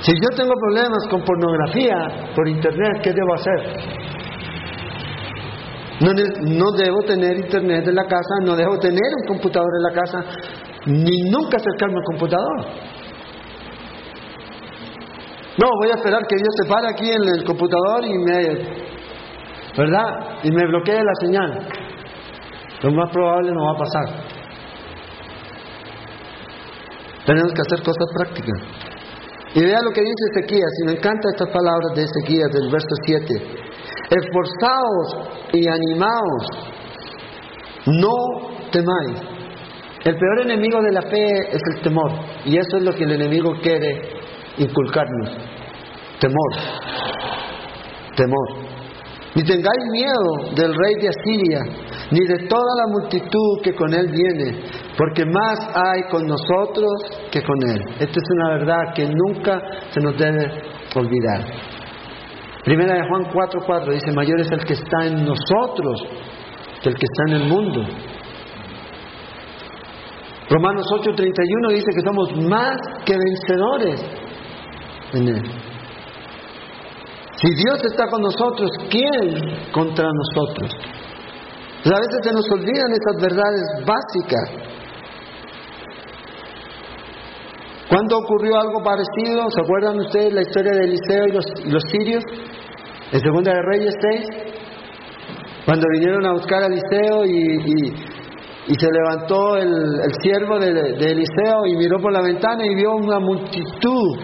[SPEAKER 2] Si yo tengo problemas con pornografía por internet, ¿qué debo hacer? No, no, debo tener internet en la casa, no debo tener un computador en la casa, ni nunca acercarme al computador. No, voy a esperar que Dios se pare aquí en el computador y me ¿verdad? Y me bloquea la señal. Lo más probable no va a pasar. Tenemos que hacer cosas prácticas. Y vea lo que dice Ezequías, y me encantan estas palabras de Ezequías del verso 7. Esforzaos y animaos, no temáis. El peor enemigo de la fe es el temor, y eso es lo que el enemigo quiere inculcarnos. Temor, temor. Ni tengáis miedo del rey de Asiria, ni de toda la multitud que con él viene, porque más hay con nosotros que con él. Esta es una verdad que nunca se nos debe olvidar. Primera de Juan 4:4 dice, mayor es el que está en nosotros que el que está en el mundo. Romanos 8:31 dice que somos más que vencedores. Si Dios está con nosotros, ¿quién contra nosotros? Pues a veces se nos olvidan estas verdades básicas. ¿Cuándo ocurrió algo parecido? ¿Se acuerdan ustedes la historia de Eliseo y los, sirios? En Segunda de Reyes 6, cuando vinieron a buscar a Eliseo y, se levantó el, siervo de, de, Eliseo y miró por la ventana y vio una multitud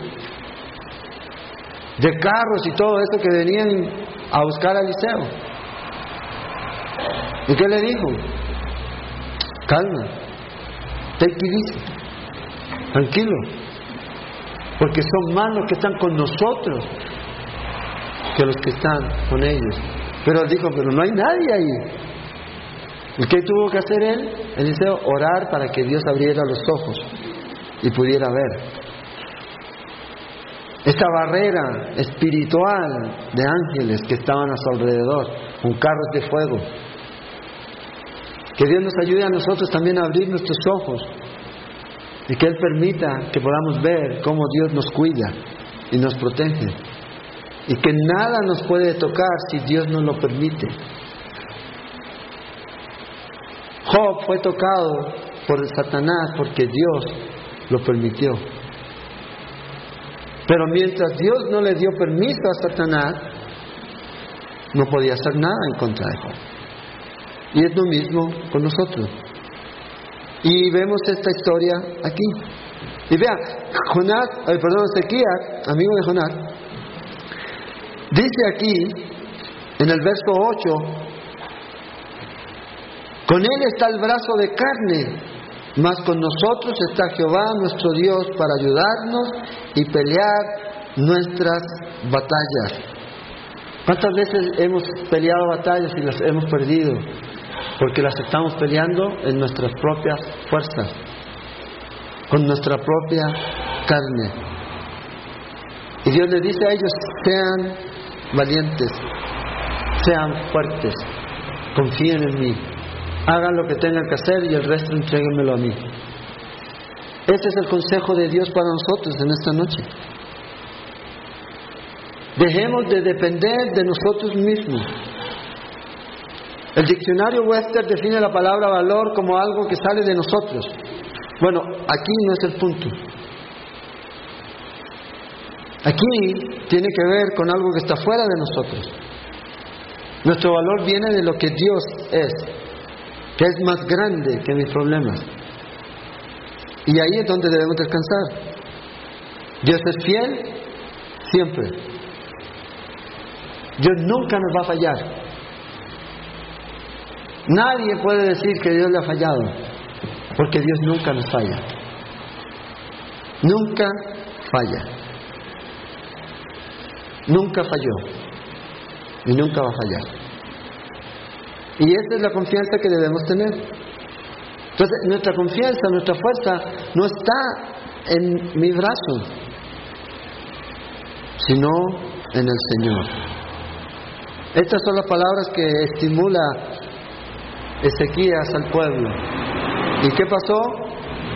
[SPEAKER 2] de carros y todo eso que venían a buscar a Eliseo. ¿Y qué le dijo? Calma, take it tranquilo, porque son más los que están con nosotros que los que están con ellos. Pero él dijo, pero no hay nadie ahí. ¿Y qué tuvo que hacer él? Eliseo, orar para que Dios abriera los ojos y pudiera ver esta barrera espiritual de ángeles que estaban a su alrededor, con carros de fuego. Que Dios nos ayude a nosotros también a abrir nuestros ojos y que Él permita que podamos ver cómo Dios nos cuida y nos protege y que nada nos puede tocar si Dios no lo permite. Job fue tocado por Satanás porque Dios lo permitió. Pero mientras Dios no le dio permiso a Satanás, no podía hacer nada en contra de Job. Y es lo mismo con nosotros. Y vemos esta historia aquí. Y vean, Jonás, perdón, Ezequías, amigo de Jonás, dice aquí, en el verso 8, con él está el brazo de carne, mas con nosotros está Jehová nuestro Dios para ayudarnos y pelear nuestras batallas. ¿Cuántas veces hemos peleado batallas y las hemos perdido? Porque las estamos peleando en nuestras propias fuerzas, con nuestra propia carne. Y Dios le dice a ellos, sean valientes, sean fuertes, confíen en mí, hagan lo que tengan que hacer y el resto entréguenmelo a mí. Este es el consejo de Dios para nosotros en esta noche. Dejemos de depender de nosotros mismos. El diccionario Webster define la palabra valor como algo que sale de nosotros. Bueno, aquí no es el punto. Aquí tiene que ver con algo que está fuera de nosotros. Nuestro valor viene de lo que Dios es, que es más grande que mis problemas. Y ahí es donde debemos descansar. Dios es fiel siempre. Dios nunca nos va a fallar. Nadie puede decir que Dios le ha fallado, porque Dios nunca nos falla. Nunca falla. Nunca falló. Y nunca va a fallar. Y esa es la confianza que debemos tener. Entonces, nuestra confianza, nuestra fuerza no está en mi brazo, sino en el Señor. Estas son las palabras que estimula Ezequías al pueblo. ¿Y qué pasó?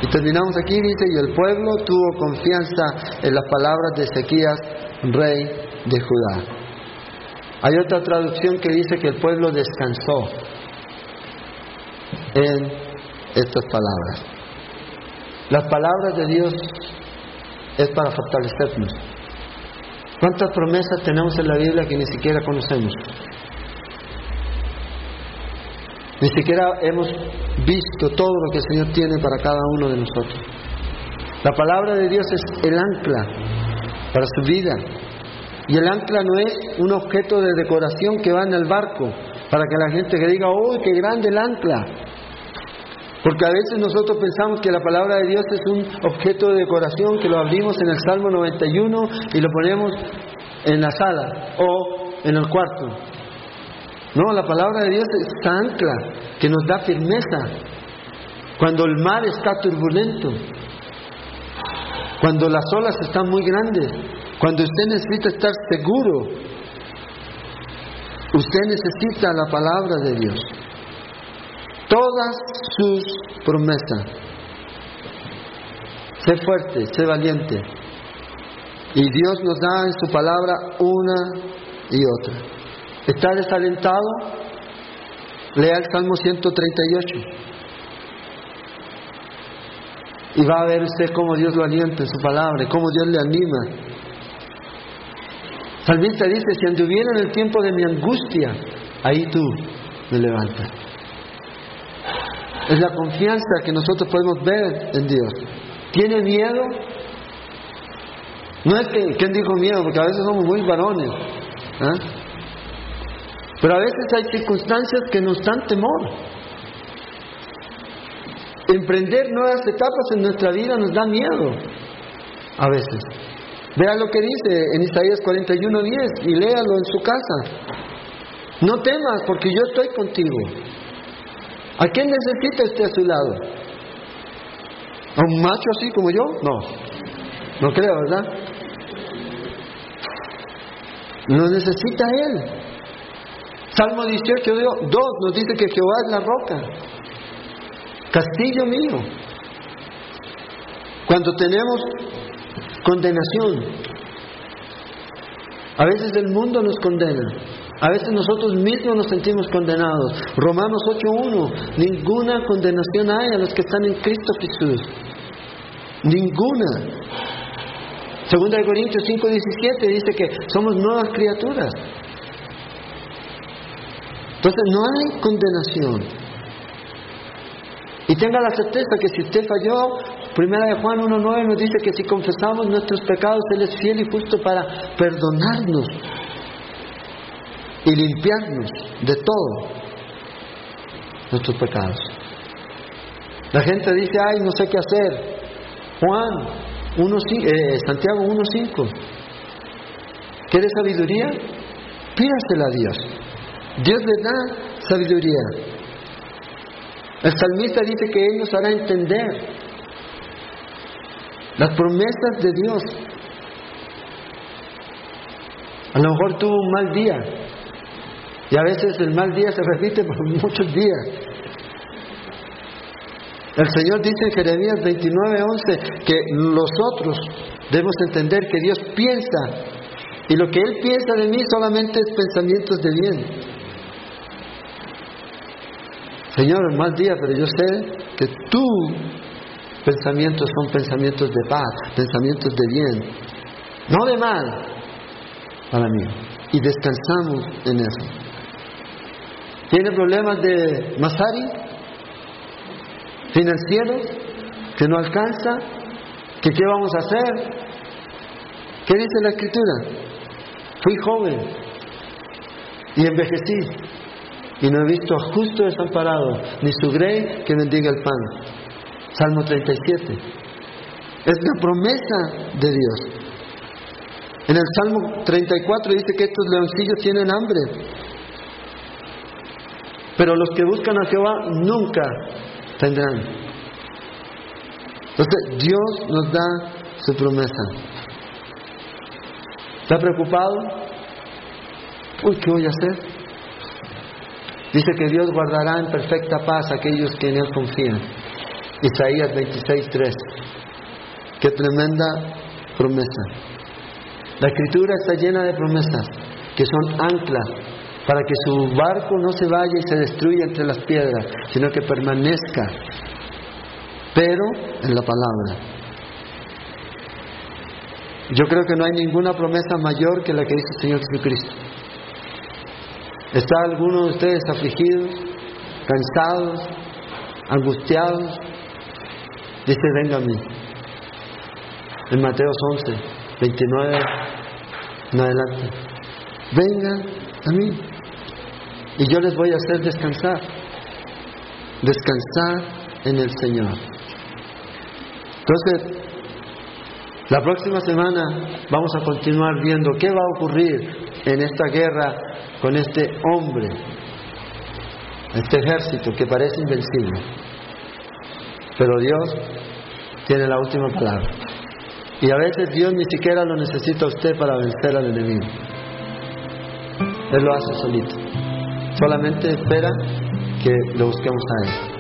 [SPEAKER 2] Y terminamos aquí, dice, y el pueblo tuvo confianza en las palabras de Ezequías, rey de Judá. Hay otra traducción que dice que el pueblo descansó en estas palabras. Las palabras de Dios es para fortalecernos. ¿Cuántas promesas tenemos en la Biblia que ni siquiera conocemos? Ni siquiera hemos visto todo lo que el Señor tiene para cada uno de nosotros. La palabra de Dios es el ancla para su vida. Y el ancla no es un objeto de decoración que va en el barco para que la gente diga, ¡uy, qué grande el ancla! Porque a veces nosotros pensamos que la palabra de Dios es un objeto de decoración que lo abrimos en el Salmo 91 y lo ponemos en la sala o en el cuarto. No, la palabra de Dios es ancla que nos da firmeza cuando el mar está turbulento, cuando las olas están muy grandes, cuando usted necesita estar seguro, usted necesita la palabra de Dios todas sus promesas. Sé fuerte, sé valiente. Y Dios nos da en su palabra una y otra. ¿Está desalentado? Lea el Salmo 138. Y va a ver usted cómo Dios lo alienta en su palabra, cómo Dios le anima. Salmista dice, si anduviera en el tiempo de mi angustia, ahí tú me levantas. Es la confianza que nosotros podemos ver en Dios. ¿Tiene miedo? No es que, ¿quién dijo miedo? Porque a veces somos muy varones. ¿ah? Pero a veces hay circunstancias que nos dan temor. Emprender nuevas etapas en nuestra vida nos da miedo. A veces. Vea lo que dice en Isaías 41:10 y léalo en su casa. No temas porque yo estoy contigo. ¿A quién necesita usted a su lado? ¿A un macho así como yo? No, no creo, ¿verdad? Lo necesita él. Salmo 18, 2 nos dice que Jehová es la roca, castillo mío. Cuando tenemos condenación, a veces el mundo nos condena, a veces nosotros mismos nos sentimos condenados. Romanos 8.1, ninguna condenación hay a los que están en Cristo Jesús. Ninguna. Segunda de Corintios 5.17 dice que somos nuevas criaturas. Entonces no hay condenación. Y tenga la certeza que si usted falló, Primera de Juan 1.9 nos dice que si confesamos nuestros pecados, Él es fiel y justo para perdonarnos y limpiarnos de todo nuestros pecados. La gente dice, ay, no sé qué hacer. Juan 1, eh, Santiago 1.5. ¿Quiere sabiduría? Pídasela a Dios. Dios le da sabiduría. El salmista dice que Él nos hará entender las promesas de Dios. A lo mejor tuvo un mal día, y a veces el mal día se repite por muchos días. El Señor dice en Jeremías 29:11 que nosotros debemos entender que Dios piensa y lo que Él piensa de mí solamente es pensamientos de bien. Señor, mal día, pero yo sé que tus pensamientos son pensamientos de paz, pensamientos de bien, no de mal para mí. Y descansamos en eso. ¿Tiene problemas de Masari? ¿Financieros? ¿Que no alcanza? ¿Que qué vamos a hacer? ¿Qué dice la escritura? Fui joven y envejecí y no he visto a justo desamparado, ni su grey que bendiga el pan. Salmo 37. Es la promesa de Dios. En el Salmo 34 dice que estos leoncillos tienen hambre pero los que buscan a Jehová nunca tendrán. Entonces Dios nos da su promesa. ¿Está preocupado? Uy, ¿qué voy a hacer? Dice que Dios guardará en perfecta paz a aquellos que en Él confían. Isaías 26:3. Qué tremenda promesa. La escritura está llena de promesas que son anclas para que su barco no se vaya y se destruya entre las piedras, sino que permanezca, pero en la palabra. Yo creo que no hay ninguna promesa mayor que la que dice el Señor Jesucristo. ¿Está alguno de ustedes afligidos? cansados, angustiados, dice, venga a mí. En Mateo 11, 29 en adelante. Vengan a mí y yo les voy a hacer descansar. Descansar en el Señor. Entonces, la próxima semana vamos a continuar viendo qué va a ocurrir en esta guerra con este hombre, este ejército que parece invencible. Pero Dios tiene la última palabra. Y a veces Dios ni siquiera lo necesita a usted para vencer al enemigo. Él lo hace solito. Solamente espera que lo busquemos a Él.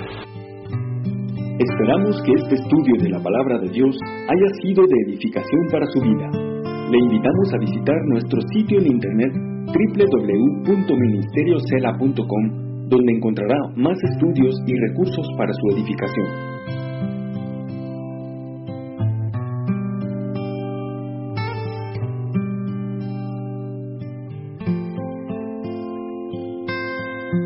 [SPEAKER 1] Esperamos que este estudio de la palabra de Dios haya sido de edificación para su vida. Le invitamos a visitar nuestro sitio en internet www.ministeriocela.com donde encontrará más estudios y recursos para su edificación.